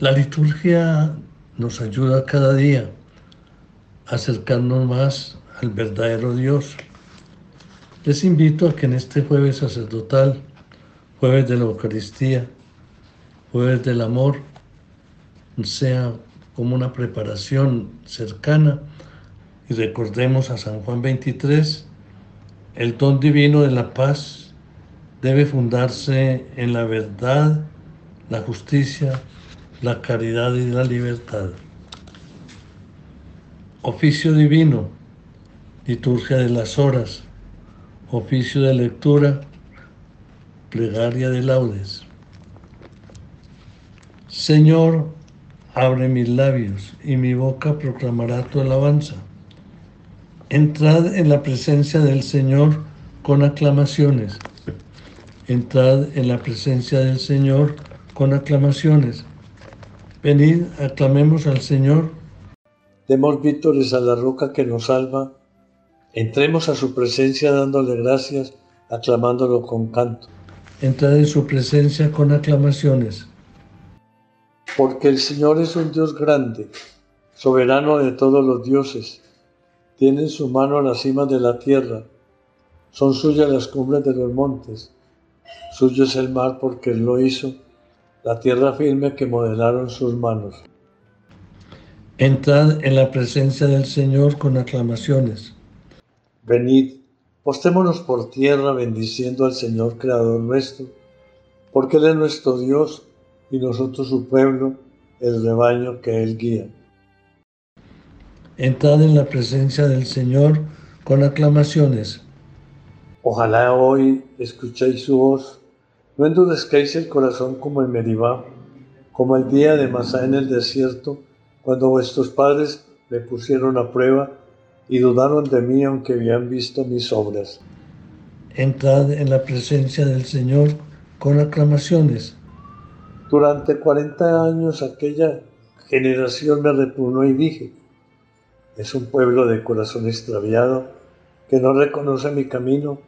La liturgia nos ayuda cada día a acercarnos más al verdadero Dios. Les invito a que en este jueves sacerdotal, jueves de la Eucaristía, jueves del amor, sea como una preparación cercana y recordemos a San Juan 23, el don divino de la paz debe fundarse en la verdad, la justicia, la caridad y la libertad. Oficio divino, liturgia de las horas, oficio de lectura, plegaria de laudes. Señor, abre mis labios y mi boca proclamará tu alabanza. Entrad en la presencia del Señor con aclamaciones. Entrad en la presencia del Señor con aclamaciones. Venid, aclamemos al Señor. Demos vítores a la roca que nos salva. Entremos a su presencia dándole gracias, aclamándolo con canto. Entrad en su presencia con aclamaciones. Porque el Señor es un Dios grande, soberano de todos los dioses tiene en su mano las cimas de la tierra, son suyas las cumbres de los montes, suyo es el mar porque él lo hizo, la tierra firme que modelaron sus manos. Entrad en la presencia del Señor con aclamaciones. Venid, postémonos por tierra bendiciendo al Señor Creador nuestro, porque Él es nuestro Dios y nosotros su pueblo, el rebaño que Él guía. Entrad en la presencia del Señor con aclamaciones. Ojalá hoy escuchéis su voz. No endurezcáis el corazón como en Meribá, como el día de Masá en el desierto, cuando vuestros padres me pusieron a prueba y dudaron de mí aunque habían visto mis obras. Entrad en la presencia del Señor con aclamaciones. Durante cuarenta años aquella generación me repugnó y dije, es un pueblo de corazón extraviado que no reconoce mi camino,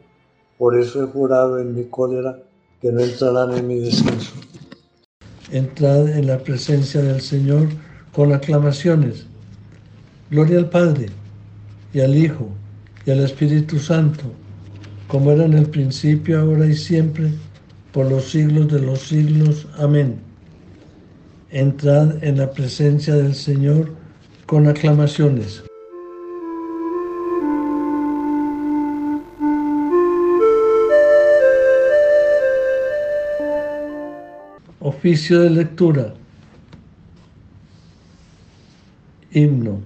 por eso he jurado en mi cólera que no entrarán en mi descanso. Entrad en la presencia del Señor con aclamaciones. Gloria al Padre, y al Hijo, y al Espíritu Santo, como era en el principio, ahora y siempre, por los siglos de los siglos. Amén. Entrad en la presencia del Señor con aclamaciones. Oficio de lectura. Himno.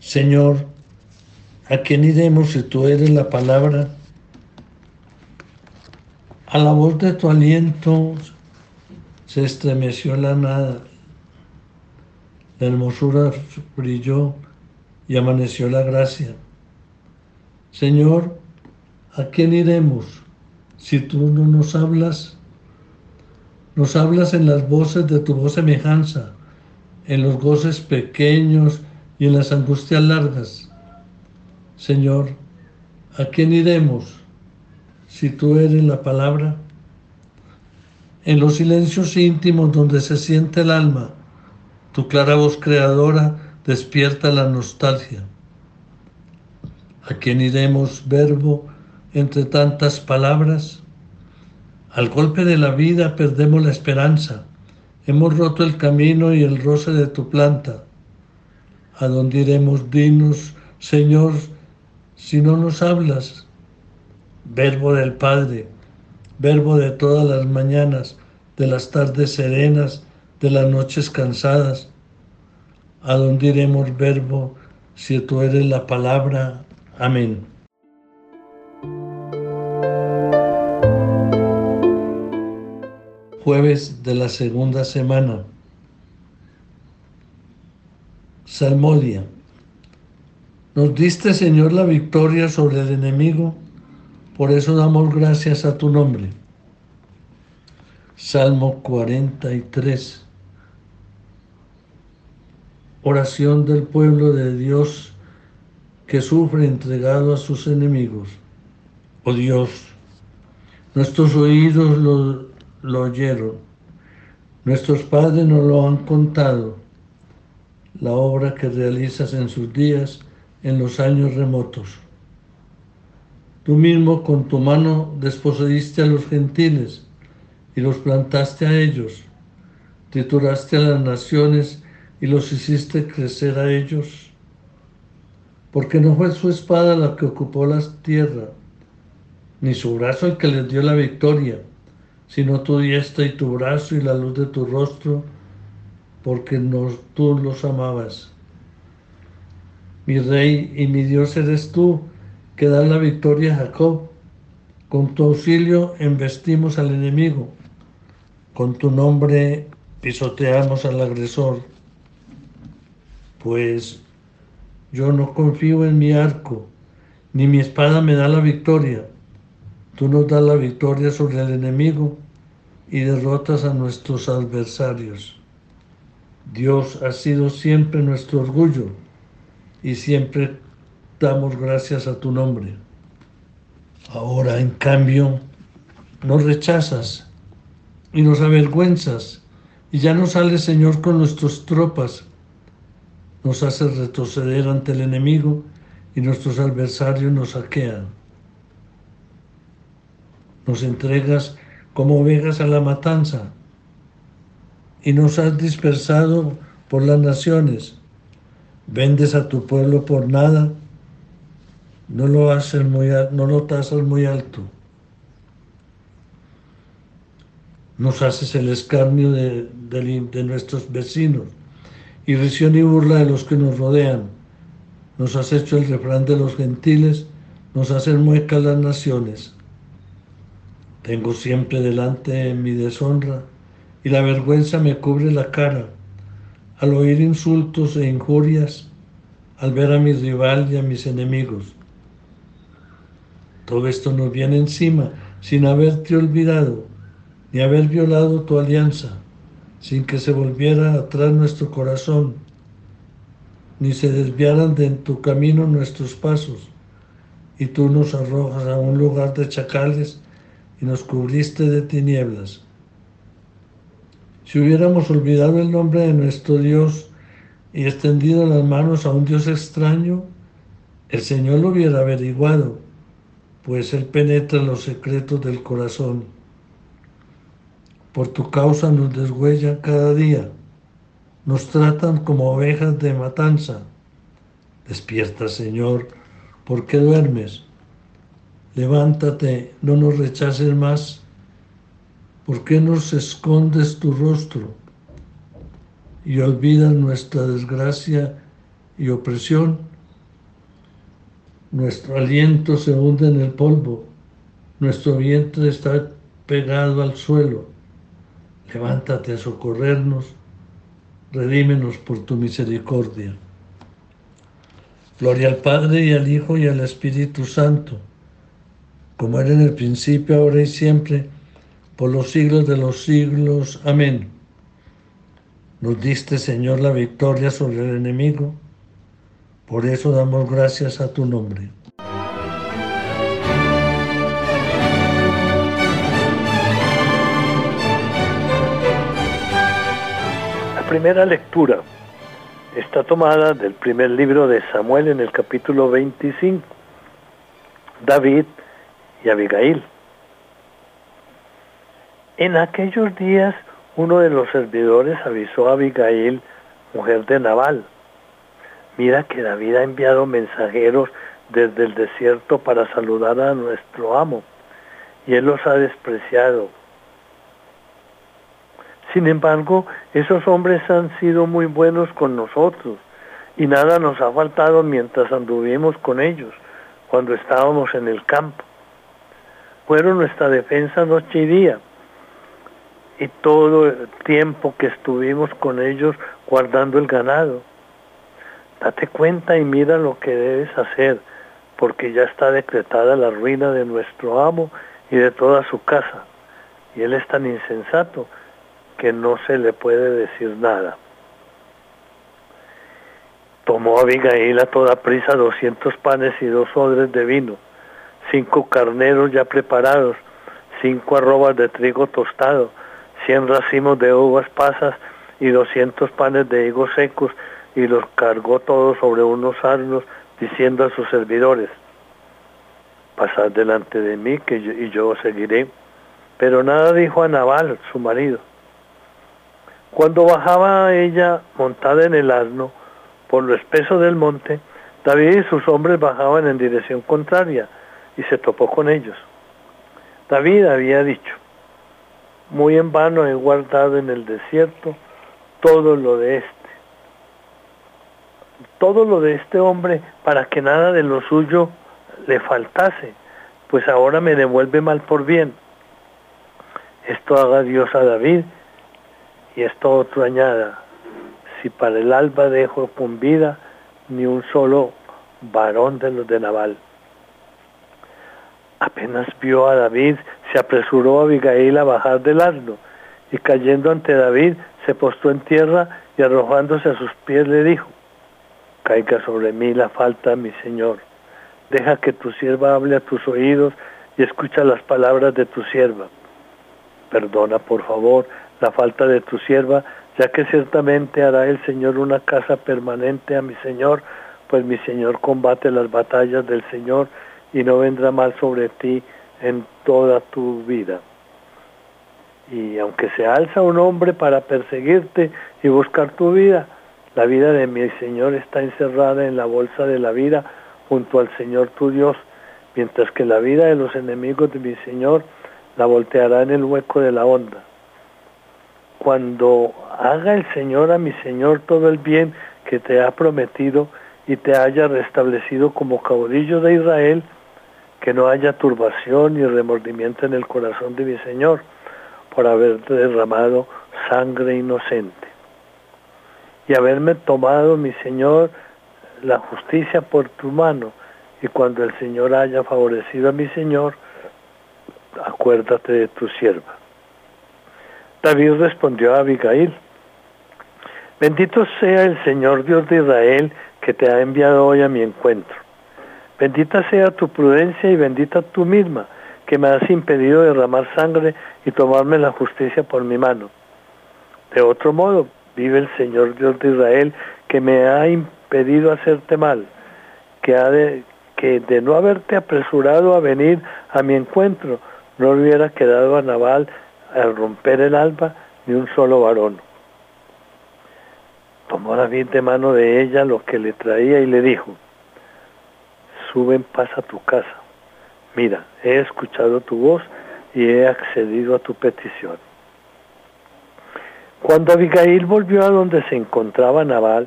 Señor, ¿a quién iremos si tú eres la palabra? A la voz de tu aliento se estremeció la nada la hermosura brilló y amaneció la gracia. Señor, ¿a quién iremos si tú no nos hablas? Nos hablas en las voces de tu voz semejanza, en los goces pequeños y en las angustias largas. Señor, ¿a quién iremos si tú eres la palabra? En los silencios íntimos donde se siente el alma, tu clara voz creadora despierta la nostalgia. ¿A quién iremos, verbo, entre tantas palabras? Al golpe de la vida perdemos la esperanza. Hemos roto el camino y el roce de tu planta. ¿A dónde iremos? Dinos, Señor, si no nos hablas. Verbo del Padre, verbo de todas las mañanas, de las tardes serenas, de las noches cansadas. ¿A dónde iremos, verbo, si tú eres la palabra? Amén. Jueves de la segunda semana. Salmodia. Nos diste, Señor, la victoria sobre el enemigo, por eso damos gracias a tu nombre. Salmo 43 oración del pueblo de Dios que sufre entregado a sus enemigos. Oh Dios, nuestros oídos lo, oyeron, Nuestros padres nos lo han contado, la obra que realizas en sus días, en los años remotos. Tú mismo con tu mano desposeíste a los gentiles y los plantaste a ellos, trituraste a las naciones y los hiciste crecer a ellos. Porque no fue su espada la que ocupó la tierra, ni su brazo el que les dio la victoria, sino tu diestra y tu brazo y la luz de tu rostro, porque tú los amabas. Mi rey y mi Dios eres tú, que das la victoria a Jacob. Con tu auxilio embestimos al enemigo. Con tu nombre pisoteamos al agresor. Pues yo no confío en mi arco, ni mi espada me da la victoria. Tú nos das la victoria sobre el enemigo y derrotas a nuestros adversarios. Dios ha sido siempre nuestro orgullo y siempre damos gracias a tu nombre. Ahora, en cambio, nos rechazas y nos avergüenzas y ya no sales, Señor, con nuestras tropas. Nos haces retroceder ante el enemigo y nuestros adversarios nos saquean. Nos entregas como ovejas a la matanza y nos has dispersado por las naciones. Vendes a tu pueblo por nada, no lo, haces muy, no lo tasas muy alto. Nos haces el escarnio de, de nuestros vecinos, irrisión y burla de los que nos rodean. Nos has hecho el refrán de los gentiles, nos hacen muecas las naciones. Tengo siempre delante mi deshonra y la vergüenza me cubre la cara al oír insultos e injurias, al ver a mi rival y a mis enemigos. Todo esto nos viene encima sin haberte olvidado, ni haber violado tu alianza, sin que se volviera atrás nuestro corazón, ni se desviaran de tu camino nuestros pasos, y tú nos arrojas a un lugar de chacales y nos cubriste de tinieblas. Si hubiéramos olvidado el nombre de nuestro Dios y extendido las manos a un Dios extraño, el Señor lo hubiera averiguado, pues Él penetra los secretos del corazón. Por tu causa nos deshuellan cada día, nos tratan como ovejas de matanza. Despierta, Señor, ¿por qué duermes? Levántate, no nos rechaces más. ¿Por qué nos escondes tu rostro y olvidas nuestra desgracia y opresión? Nuestro aliento se hunde en el polvo, nuestro vientre está pegado al suelo. Levántate a socorrernos, redímenos por tu misericordia. Gloria al Padre y al Hijo y al Espíritu Santo como era en el principio, ahora y siempre, por los siglos de los siglos. Amén. Nos diste, Señor, la victoria sobre el enemigo. Por eso damos gracias a tu nombre. La primera lectura está tomada del primer libro de Samuel en el capítulo 25. David y Abigail. En aquellos días uno de los servidores avisó a Abigail, mujer de Nabal, mira que David ha enviado mensajeros desde el desierto para saludar a nuestro amo, y él los ha despreciado. Sin embargo, esos hombres han sido muy buenos con nosotros, y nada nos ha faltado mientras anduvimos con ellos, cuando estábamos en el campo fueron nuestra defensa noche y día. Y todo el tiempo que estuvimos con ellos guardando el ganado. Date cuenta y mira lo que debes hacer, porque ya está decretada la ruina de nuestro amo y de toda su casa. Y él es tan insensato que no se le puede decir nada. Tomó Abigail a toda prisa doscientos panes y dos odres de vino cinco carneros ya preparados, cinco arrobas de trigo tostado, cien racimos de uvas pasas y doscientos panes de higos secos, y los cargó todos sobre unos asnos, diciendo a sus servidores, pasad delante de mí y yo seguiré. Pero nada dijo a Nabal, su marido. Cuando bajaba ella montada en el asno por lo espeso del monte, David y sus hombres bajaban en dirección contraria y se topó con ellos. David había dicho, muy en vano he guardado en el desierto todo lo de este, todo lo de este hombre para que nada de lo suyo le faltase, pues ahora me devuelve mal por bien. Esto haga Dios a David y esto otro añada, si para el alba dejo con vida ni un solo varón de los de Naval. Apenas vio a David, se apresuró a Abigail a bajar del asno, y cayendo ante David, se postó en tierra y arrojándose a sus pies le dijo, caiga sobre mí la falta, mi Señor. Deja que tu sierva hable a tus oídos y escucha las palabras de tu sierva. Perdona, por favor, la falta de tu sierva, ya que ciertamente hará el Señor una casa permanente a mi Señor, pues mi Señor combate las batallas del Señor y no vendrá mal sobre ti en toda tu vida. Y aunque se alza un hombre para perseguirte y buscar tu vida, la vida de mi Señor está encerrada en la bolsa de la vida junto al Señor tu Dios, mientras que la vida de los enemigos de mi Señor la volteará en el hueco de la onda. Cuando haga el Señor a mi Señor todo el bien que te ha prometido y te haya restablecido como caudillo de Israel, que no haya turbación ni remordimiento en el corazón de mi Señor por haber derramado sangre inocente. Y haberme tomado, mi Señor, la justicia por tu mano, y cuando el Señor haya favorecido a mi Señor, acuérdate de tu sierva. David respondió a Abigail, bendito sea el Señor Dios de Israel que te ha enviado hoy a mi encuentro. Bendita sea tu prudencia y bendita tú misma, que me has impedido derramar sangre y tomarme la justicia por mi mano. De otro modo, vive el Señor Dios de Israel, que me ha impedido hacerte mal, que, ha de, que de no haberte apresurado a venir a mi encuentro, no hubiera quedado a Naval al romper el alba ni un solo varón. Tomó David de mano de ella lo que le traía y le dijo, sube en paz a tu casa. Mira, he escuchado tu voz y he accedido a tu petición. Cuando Abigail volvió a donde se encontraba Naval,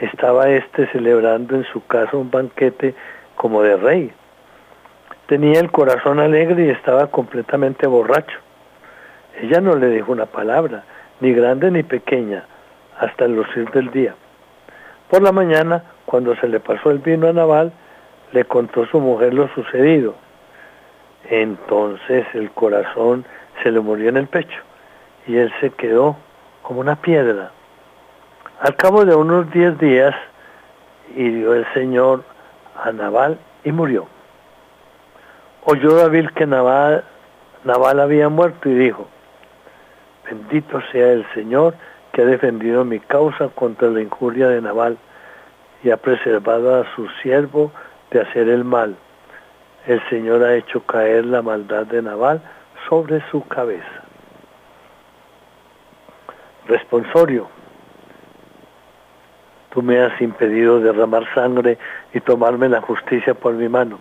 estaba éste celebrando en su casa un banquete como de rey. Tenía el corazón alegre y estaba completamente borracho. Ella no le dijo una palabra, ni grande ni pequeña, hasta el lucir del día. Por la mañana, cuando se le pasó el vino a Naval, le contó su mujer lo sucedido. Entonces el corazón se le murió en el pecho y él se quedó como una piedra. Al cabo de unos diez días, hirió el Señor a Naval y murió. Oyó David que Naval, Naval había muerto y dijo, bendito sea el Señor que ha defendido mi causa contra la injuria de Naval y ha preservado a su siervo de hacer el mal. El Señor ha hecho caer la maldad de Naval sobre su cabeza. Responsorio. Tú me has impedido derramar sangre y tomarme la justicia por mi mano.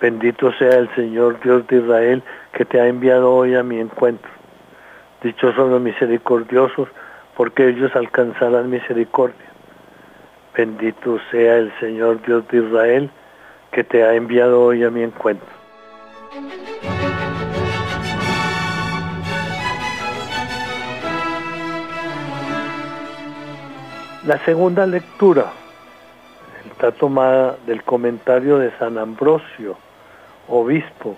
Bendito sea el Señor Dios de Israel que te ha enviado hoy a mi encuentro. Dichosos los misericordiosos, porque ellos alcanzarán misericordia. Bendito sea el Señor Dios de Israel, que te ha enviado hoy a mi encuentro. La segunda lectura está tomada del comentario de San Ambrosio, obispo,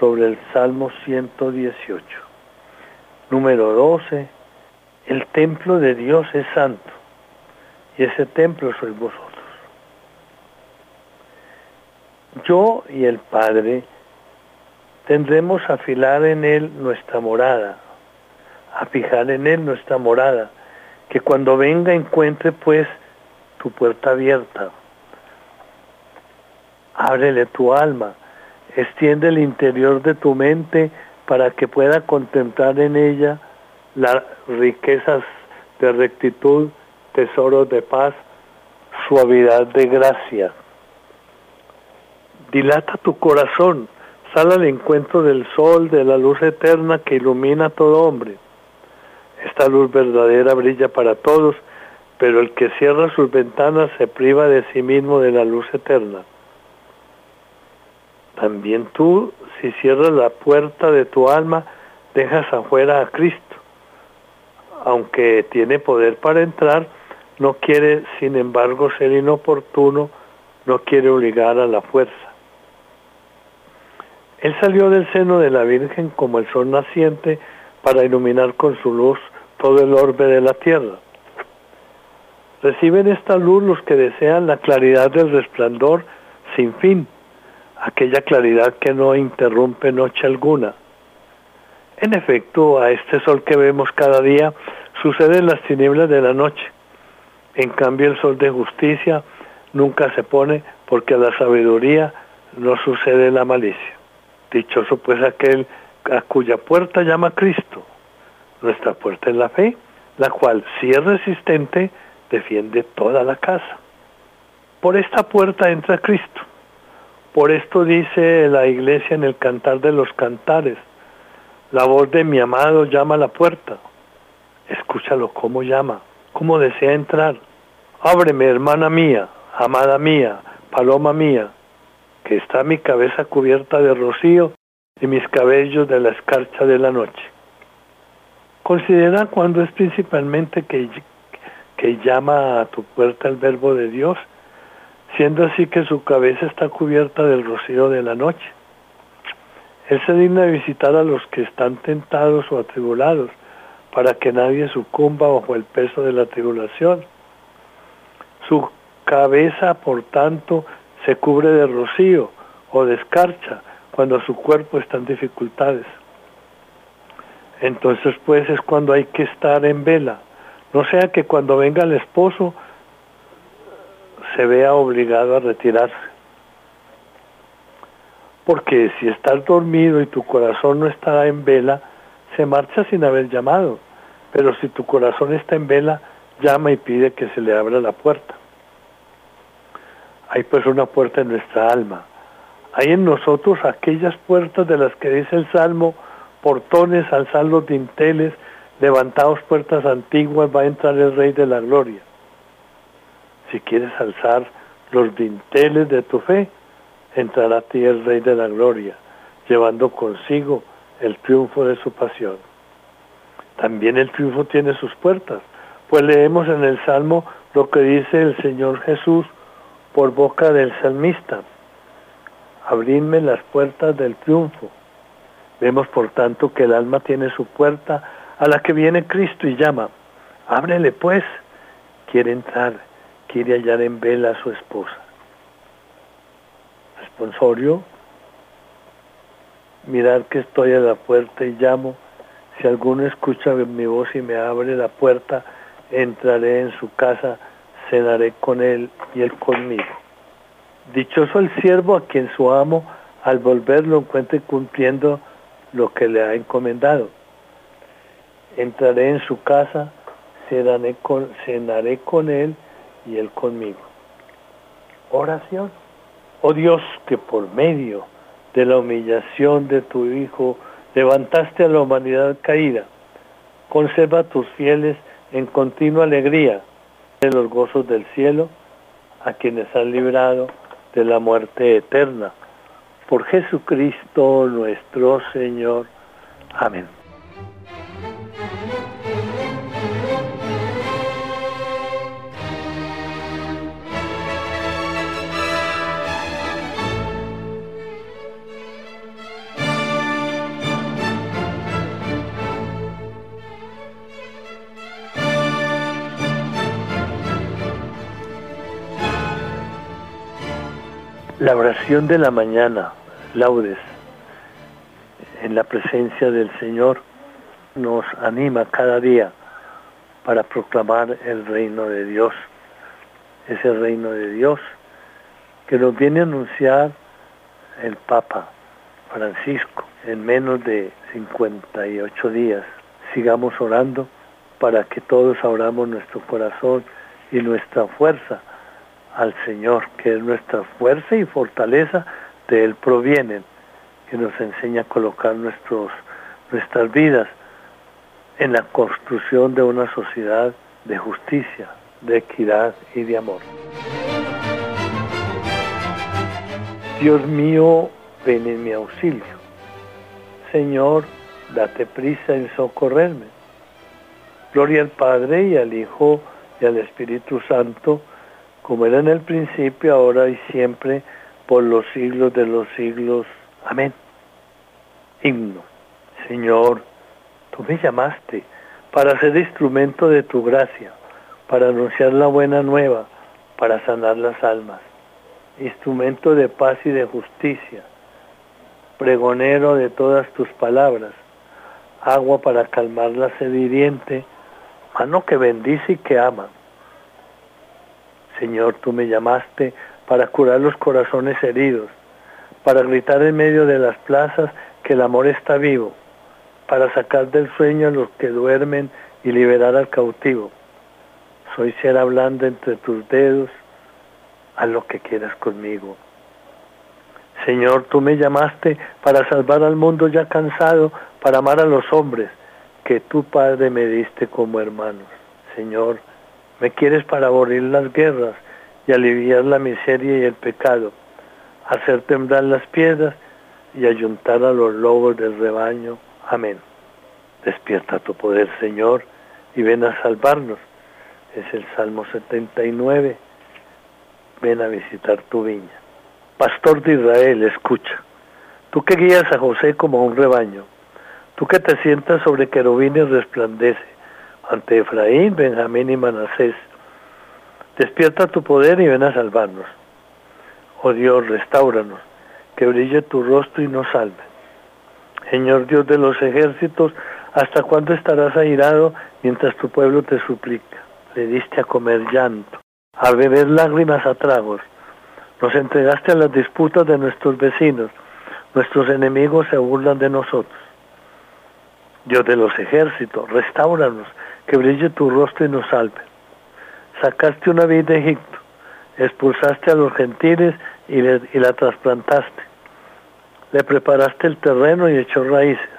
sobre el Salmo 118. Número 12. El templo de Dios es santo y ese templo sois vosotros. Yo y el Padre tendremos a afilar en él nuestra morada. a fijar en Él nuestra morada, que cuando venga encuentre pues tu puerta abierta. Ábrele tu alma, extiende el interior de tu mente para que pueda contemplar en ella las riquezas de rectitud, tesoros de paz, suavidad de gracia. Dilata tu corazón, sal al encuentro del sol, de la luz eterna que ilumina a todo hombre. Esta luz verdadera brilla para todos, pero el que cierra sus ventanas se priva de sí mismo de la luz eterna. También tú, si cierras la puerta de tu alma, dejas afuera a Cristo. Aunque tiene poder para entrar, no quiere, sin embargo, ser inoportuno, no quiere obligar a la fuerza. Él salió del seno de la Virgen como el sol naciente para iluminar con su luz todo el orbe de la tierra. Reciben esta luz los que desean la claridad del resplandor sin fin, aquella claridad que no interrumpe noche alguna. En efecto, a este sol que vemos cada día suceden las tinieblas de la noche. En cambio, el sol de justicia nunca se pone porque a la sabiduría no sucede la malicia. Dichoso pues aquel a cuya puerta llama Cristo. Nuestra puerta es la fe, la cual, si es resistente, defiende toda la casa. Por esta puerta entra Cristo. Por esto dice la iglesia en el cantar de los cantares, la voz de mi amado llama a la puerta. Escúchalo cómo llama, cómo desea entrar. Ábreme, hermana mía, amada mía, paloma mía, que está mi cabeza cubierta de rocío y mis cabellos de la escarcha de la noche. Considera cuando es principalmente que, que llama a tu puerta el verbo de Dios, siendo así que su cabeza está cubierta del rocío de la noche. Él se digna visitar a los que están tentados o atribulados, para que nadie sucumba bajo el peso de la tribulación. Su cabeza, por tanto, se cubre de rocío o de escarcha cuando su cuerpo está en dificultades. Entonces, pues es cuando hay que estar en vela. No sea que cuando venga el esposo se vea obligado a retirarse. Porque si estás dormido y tu corazón no está en vela, se marcha sin haber llamado. Pero si tu corazón está en vela, llama y pide que se le abra la puerta. Hay pues una puerta en nuestra alma. Hay en nosotros aquellas puertas de las que dice el Salmo, portones, alzar los dinteles, levantados puertas antiguas, va a entrar el Rey de la Gloria. Si quieres alzar los dinteles de tu fe, entrará a ti el Rey de la Gloria, llevando consigo el triunfo de su pasión. También el triunfo tiene sus puertas, pues leemos en el Salmo lo que dice el Señor Jesús por boca del salmista. Abridme las puertas del triunfo. Vemos por tanto que el alma tiene su puerta a la que viene Cristo y llama. Ábrele pues. Quiere entrar, quiere hallar en vela a su esposa. Responsorio. Mirar que estoy a la puerta y llamo. Si alguno escucha mi voz y me abre la puerta, entraré en su casa, cenaré con él y él conmigo. Dichoso el siervo a quien su amo al volver lo encuentre cumpliendo lo que le ha encomendado. Entraré en su casa, cenaré con, cenaré con él y él conmigo. Oración. Oh Dios, que por medio de la humillación de tu Hijo levantaste a la humanidad caída, conserva a tus fieles en continua alegría de los gozos del cielo, a quienes has librado de la muerte eterna. Por Jesucristo nuestro Señor. Amén. La oración de la mañana, laudes, en la presencia del Señor, nos anima cada día para proclamar el reino de Dios. Ese reino de Dios que nos viene a anunciar el Papa Francisco en menos de 58 días. Sigamos orando para que todos abramos nuestro corazón y nuestra fuerza al Señor, que es nuestra fuerza y fortaleza, de Él provienen, que nos enseña a colocar nuestras vidas en la construcción de una sociedad de justicia, de equidad y de amor. Dios mío, ven en mi auxilio. Señor, date prisa en socorrerme. Gloria al Padre y al Hijo y al Espíritu Santo, como era en el principio, ahora y siempre, por los siglos de los siglos. Amén. Himno. Señor, tú me llamaste para ser instrumento de tu gracia, para anunciar la buena nueva, para sanar las almas, instrumento de paz y de justicia, pregonero de todas tus palabras, agua para calmar la sediente, mano que bendice y que ama. Señor, tú me llamaste para curar los corazones heridos, para gritar en medio de las plazas que el amor está vivo, para sacar del sueño a los que duermen y liberar al cautivo. Soy ser hablando entre tus dedos, a lo que quieras conmigo. Señor, tú me llamaste para salvar al mundo ya cansado, para amar a los hombres, que tu Padre me diste como hermanos. Señor, me quieres para aburrir las guerras y aliviar la miseria y el pecado, hacer temblar las piedras y ayuntar a los lobos del rebaño. Amén. Despierta tu poder, Señor, y ven a salvarnos. Es el Salmo 79. Ven a visitar tu viña. Pastor de Israel, escucha. Tú que guías a José como un rebaño, tú que te sientas sobre querubines resplandece ante Efraín, Benjamín y Manasés. Despierta tu poder y ven a salvarnos. Oh Dios, restauranos, que brille tu rostro y nos salve. Señor Dios de los ejércitos, ¿hasta cuándo estarás airado mientras tu pueblo te suplica? Le diste a comer llanto, a beber lágrimas a tragos. Nos entregaste a las disputas de nuestros vecinos. Nuestros enemigos se burlan de nosotros. Dios de los ejércitos, restauranos, que brille tu rostro y nos salve. Sacaste una vida de Egipto, expulsaste a los gentiles y, y la trasplantaste. Le preparaste el terreno y echó raíces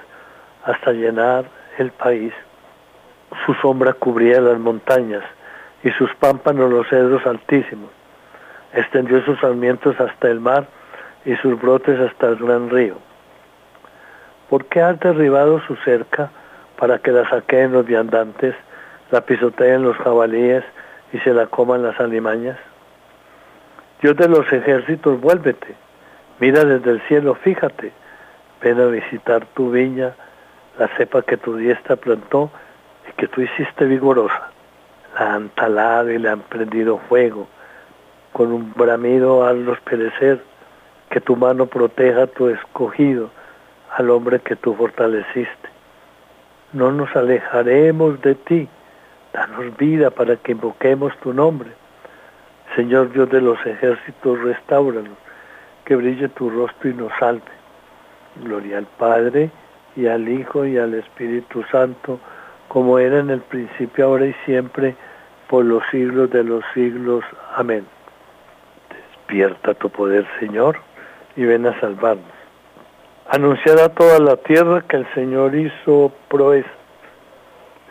hasta llenar el país. Su sombra cubría las montañas y sus pámpanos los cedros altísimos. Extendió sus sarmientos hasta el mar y sus brotes hasta el gran río. ¿Por qué has derribado su cerca para que la saqueen los viandantes, la pisoteen los jabalíes y se la coman las alimañas? Dios de los ejércitos, vuélvete, mira desde el cielo, fíjate, ven a visitar tu viña, la cepa que tu diestra plantó y que tú hiciste vigorosa. La han talado y le han prendido fuego, con un bramido hazlos perecer, que tu mano proteja a tu escogido, al hombre que tú fortaleciste. No nos alejaremos de ti, danos vida para que invoquemos tu nombre. Señor Dios de los ejércitos, restauranos, que brille tu rostro y nos salve. Gloria al Padre, y al Hijo, y al Espíritu Santo, como era en el principio, ahora y siempre, por los siglos de los siglos. Amén. Despierta tu poder, Señor, y ven a salvarnos. Anunciar a toda la tierra que el Señor hizo proeza.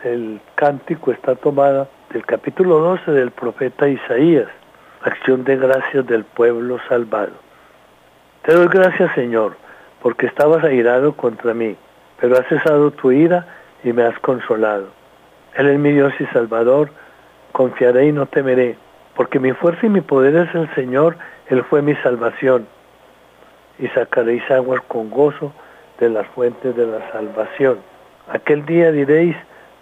El cántico está tomada del capítulo 12 del profeta Isaías, acción de gracias del pueblo salvado. Te doy gracias, Señor, porque estabas airado contra mí, pero has cesado tu ira y me has consolado. Él es mi Dios y Salvador, confiaré y no temeré, porque mi fuerza y mi poder es el Señor, Él fue mi salvación. Y sacaréis aguas con gozo de las fuentes de la salvación. Aquel día diréis,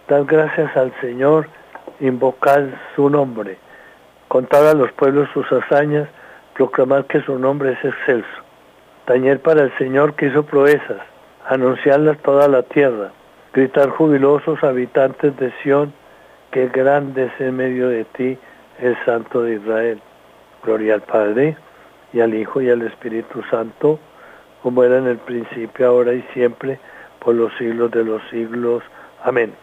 dad gracias al Señor, invocad su nombre, contad a los pueblos sus hazañas, proclamad que su nombre es excelso. Tañer para el Señor que hizo proezas, anunciarlas toda la tierra, Gritar jubilosos habitantes de Sión, que grande es en medio de ti el Santo de Israel. Gloria al Padre, y al Hijo, y al Espíritu Santo, como era en el principio, ahora y siempre, por los siglos de los siglos. Amén.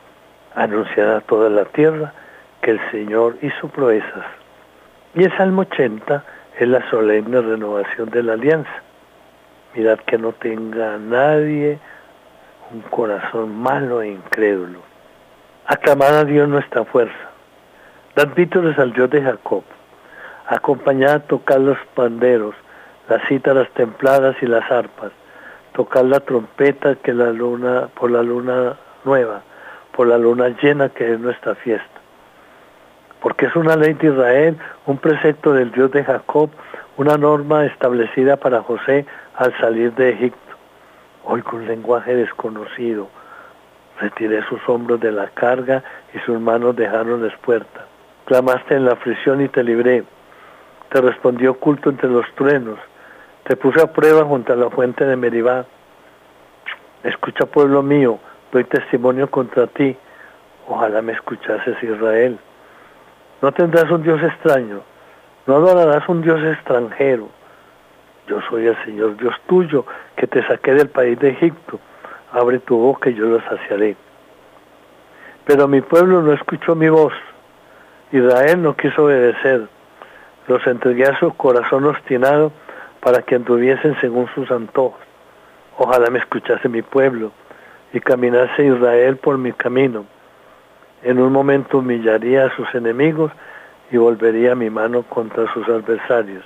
Anunciada a toda la tierra que el Señor hizo proezas. Y el Salmo 80 es la solemne renovación de la alianza. Mirad que no tenga nadie un corazón malo e incrédulo. Aclamad a Dios nuestra fuerza. Dad vítores al Dios de Jacob. Acompañad a tocar los panderos, las cítaras templadas y las arpas. Tocad la trompeta que la luna, por la luna nueva, por la luna llena que es nuestra fiesta. Porque es una ley de Israel, un precepto del Dios de Jacob, una norma establecida para José al salir de Egipto. Hoy con lenguaje desconocido retiré sus hombros de la carga y sus manos dejaron la puerta. Clamaste en la aflicción y te libré. Te respondí oculto entre los truenos. Te puse a prueba junto a la fuente de Meribá. Escucha, pueblo mío, doy testimonio contra ti. Ojalá me escuchases, Israel. No tendrás un Dios extraño, no adorarás un Dios extranjero. Yo soy el Señor Dios tuyo, que te saqué del país de Egipto. Abre tu boca y yo lo saciaré. Pero mi pueblo no escuchó mi voz. Israel no quiso obedecer. Los entregué a su corazón obstinado para que anduviesen según sus antojos. Ojalá me escuchase mi pueblo y caminase Israel por mi camino. En un momento humillaría a sus enemigos y volvería mi mano contra sus adversarios.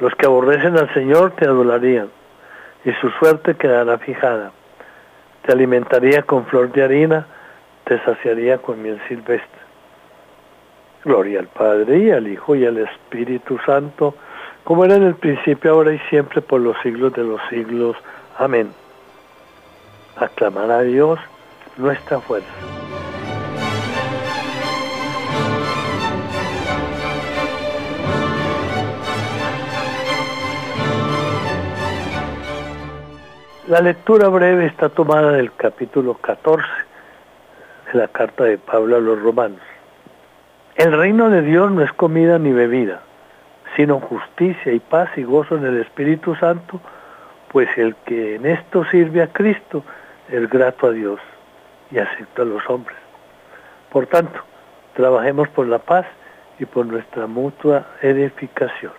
Los que aborrecen al Señor te adularían, y su suerte quedará fijada. Te alimentaría con flor de harina, te saciaría con miel silvestre. Gloria al Padre y al Hijo y al Espíritu Santo, como era en el principio, ahora y siempre, por los siglos de los siglos. Amén. Aclamar a Dios nuestra fuerza. La lectura breve está tomada del capítulo 14 de la carta de Pablo a los romanos. El reino de Dios no es comida ni bebida, sino justicia y paz y gozo en el Espíritu Santo, pues el que en esto sirve a Cristo es grato a Dios y acepta a los hombres. Por tanto, trabajemos por la paz y por nuestra mutua edificación.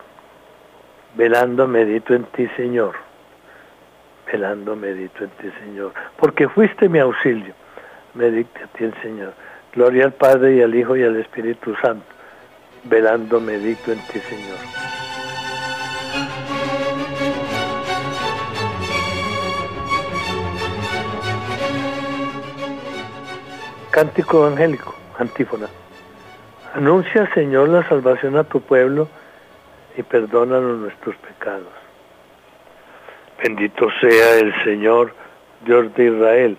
Velando medito en ti, Señor velando medito en ti, Señor, porque fuiste mi auxilio. Medite a ti, Señor. Gloria al Padre y al Hijo y al Espíritu Santo. Velando medito en ti, Señor. Cántico evangélico, antífona. Anuncia, Señor, la salvación a tu pueblo y perdónanos nuestros pecados. Bendito sea el Señor, Dios de Israel,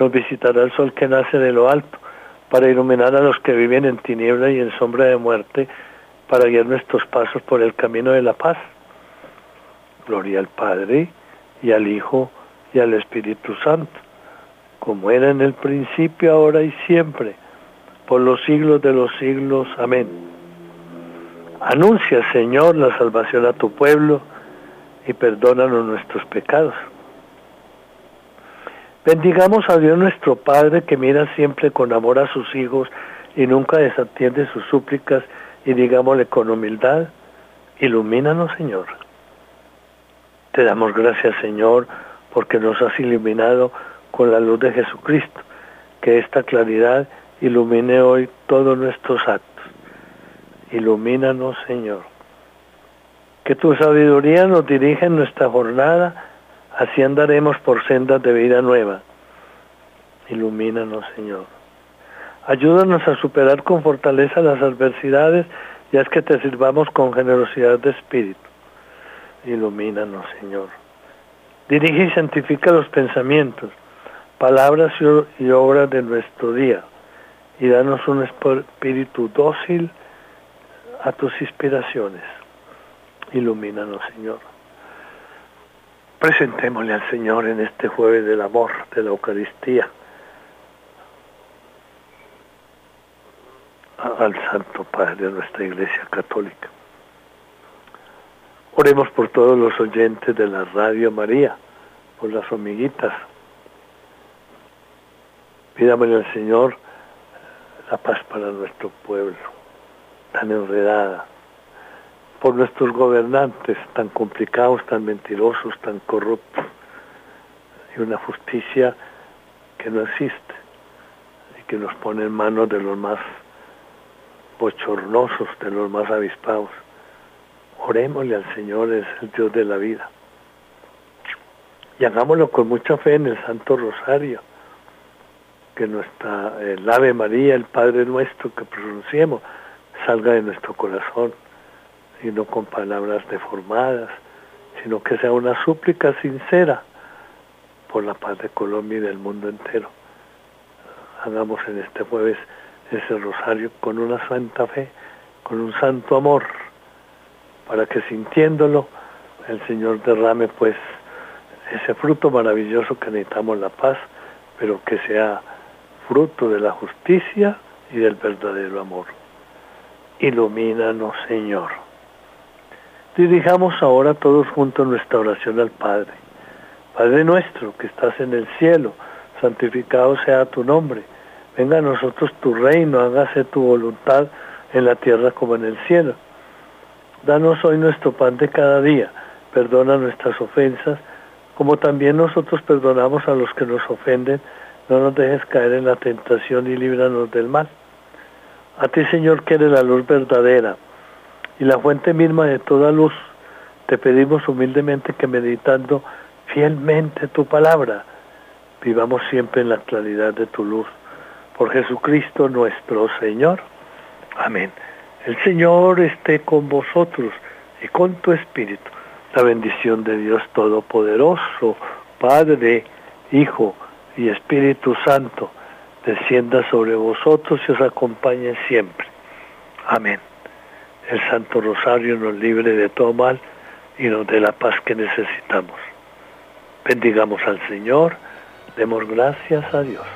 nos visitará el sol que nace de lo alto, para iluminar a los que viven en tiniebla y en sombra de muerte, para guiar nuestros pasos por el camino de la paz. Gloria al Padre, y al Hijo, y al Espíritu Santo, como era en el principio, ahora y siempre, por los siglos de los siglos. Amén. Anuncia, Señor, la salvación a tu pueblo, y perdónanos nuestros pecados Bendigamos a Dios nuestro Padre que mira siempre con amor a sus hijos y nunca desatiende sus súplicas y digámosle con humildad, ilumínanos Señor. Te damos gracias Señor porque nos has iluminado con la luz de Jesucristo, que esta claridad ilumine hoy todos nuestros actos. Ilumínanos Señor. Que tu sabiduría nos dirija en nuestra jornada, así andaremos por sendas de vida nueva. Ilumínanos Señor. Ayúdanos a superar con fortaleza las adversidades y haz que te sirvamos con generosidad de espíritu. Ilumínanos, Señor. Dirige y santifica los pensamientos, palabras y obras de nuestro día y danos un espíritu dócil a tus inspiraciones. Ilumínanos, Señor. Presentémosle al Señor en este jueves del amor, de la Eucaristía al Santo Padre de nuestra Iglesia Católica. Oremos por todos los oyentes de la Radio María, por las amiguitas. Pídamele al Señor la paz para nuestro pueblo, tan enredada, por nuestros gobernantes tan complicados, tan mentirosos, tan corruptos, y una justicia que no existe y que nos pone en manos de los más bochornosos, de los más avispados. Orémosle al Señor, es el Dios de la vida. Y hagámoslo con mucha fe en el Santo Rosario. Que nuestra, el Ave María, el Padre nuestro que pronunciemos, salga de nuestro corazón y no con palabras deformadas, sino que sea una súplica sincera por la paz de Colombia y del mundo entero. Hagamos en este jueves ese rosario con una santa fe, con un santo amor, para que sintiéndolo el Señor derrame pues ese fruto maravilloso que necesitamos la paz, pero que sea fruto de la justicia y del verdadero amor. Ilumínanos, Señor. Dirijamos ahora todos juntos nuestra oración al Padre. Padre nuestro que estás en el cielo, santificado sea tu nombre venga a nosotros tu reino, hágase tu voluntad en la tierra como en el cielo. Danos hoy nuestro pan de cada día, perdona nuestras ofensas, como también nosotros perdonamos a los que nos ofenden, no nos dejes caer en la tentación y líbranos del mal. A ti, Señor, que la luz verdadera y la fuente misma de toda luz, te pedimos humildemente que meditando fielmente tu palabra, vivamos siempre en la claridad de tu luz por Jesucristo nuestro Señor. Amén. El Señor esté con vosotros y con tu espíritu. La bendición de Dios Todopoderoso, Padre, Hijo y Espíritu Santo, descienda sobre vosotros y os acompañe siempre. Amén. El Santo Rosario nos libre de todo mal y nos dé la paz que necesitamos. Bendigamos al Señor, demos gracias a Dios.